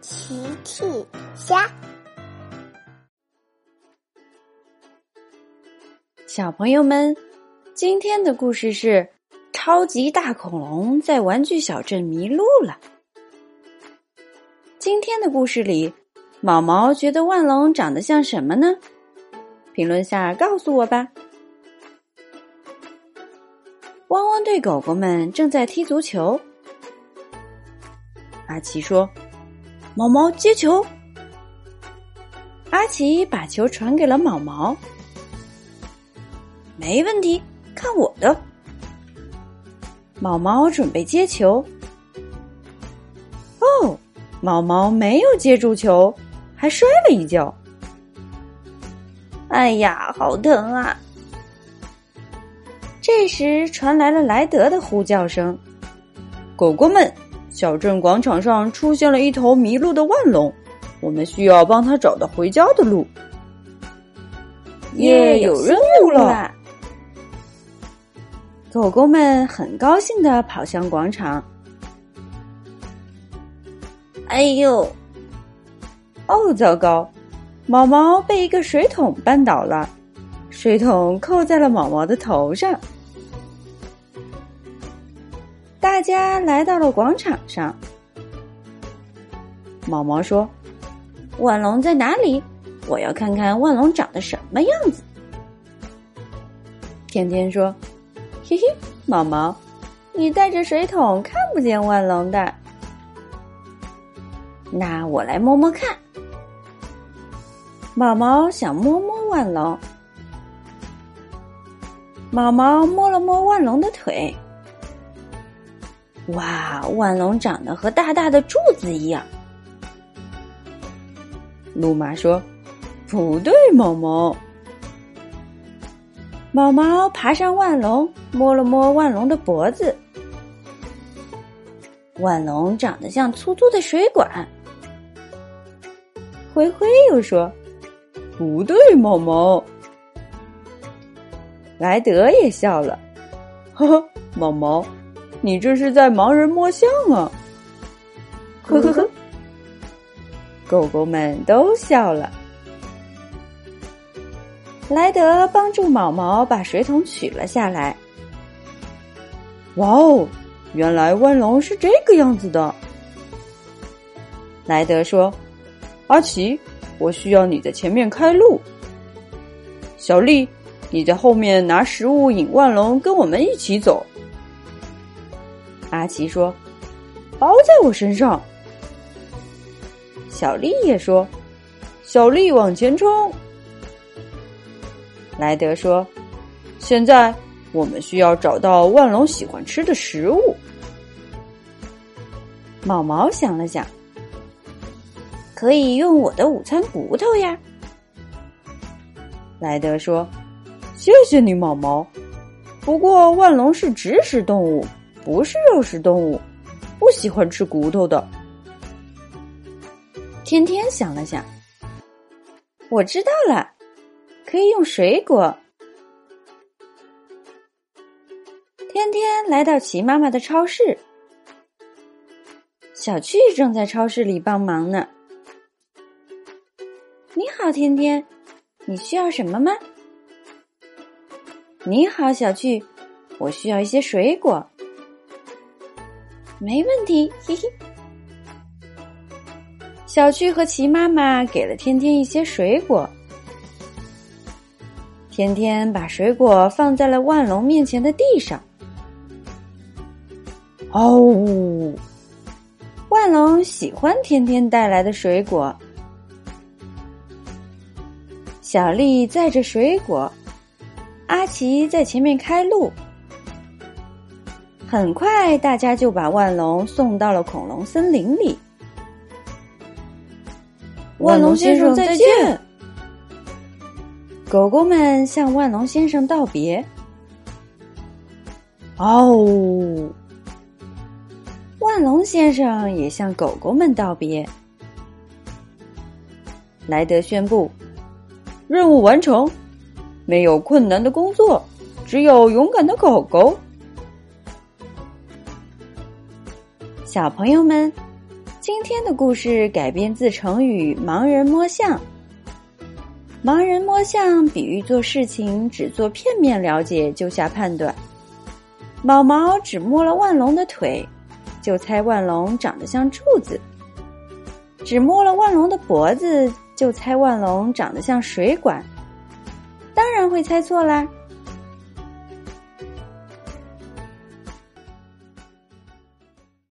奇趣虾，小朋友们，今天的故事是超级大恐龙在玩具小镇迷路了。今天的故事里，毛毛觉得万龙长得像什么呢？评论下告诉我吧。汪汪队狗狗们正在踢足球。阿奇说：“毛毛接球。”阿奇把球传给了毛毛。没问题，看我的！毛毛准备接球。哦，毛毛没有接住球，还摔了一跤。哎呀，好疼啊！这时传来了莱德的呼叫声：“狗狗们，小镇广场上出现了一头迷路的万龙，我们需要帮他找到回家的路。”耶，有任务了！狗狗们很高兴的跑向广场。哎呦！哦，糟糕！毛毛被一个水桶绊倒了，水桶扣在了毛毛的头上。大家来到了广场上。毛毛说：“万龙在哪里？我要看看万龙长得什么样子。”天天说：“嘿嘿，毛毛，你带着水桶看不见万龙的。那我来摸摸看。”毛毛想摸摸万龙。毛毛摸了摸万龙的腿。哇，万龙长得和大大的柱子一样。路马说：“不对，毛毛。”毛毛爬上万龙，摸了摸万龙的脖子。万龙长得像粗粗的水管。灰灰又说：“不对，毛毛。”莱德也笑了，呵呵，毛毛。你这是在盲人摸象啊！呵呵呵，狗狗们都笑了。莱德帮助毛毛把水桶取了下来。哇哦，原来万龙是这个样子的。莱德说：“阿奇，我需要你在前面开路。小丽，你在后面拿食物引万龙跟我们一起走。”阿奇说：“包在我身上。”小丽也说：“小丽往前冲。”莱德说：“现在我们需要找到万龙喜欢吃的食物。”毛毛想了想：“可以用我的午餐骨头呀。”莱德说：“谢谢你，毛毛。不过万龙是植食动物。”不是肉食动物，不喜欢吃骨头的。天天想了想，我知道了，可以用水果。天天来到齐妈妈的超市，小趣正在超市里帮忙呢。你好，天天，你需要什么吗？你好，小趣，我需要一些水果。没问题，嘿嘿。小趣和齐妈妈给了天天一些水果，天天把水果放在了万龙面前的地上。哦，万龙喜欢天天带来的水果。小丽载着水果，阿奇在前面开路。很快，大家就把万龙送到了恐龙森林里。万龙先生再见！狗狗们向万龙先生道别。哦，万龙先生也向狗狗们道别。莱德宣布：任务完成，没有困难的工作，只有勇敢的狗狗。小朋友们，今天的故事改编自成语“盲人摸象”。盲人摸象比喻做事情只做片面了解就下判断。毛毛只摸了万龙的腿，就猜万龙长得像柱子；只摸了万龙的脖子，就猜万龙长得像水管。当然会猜错啦。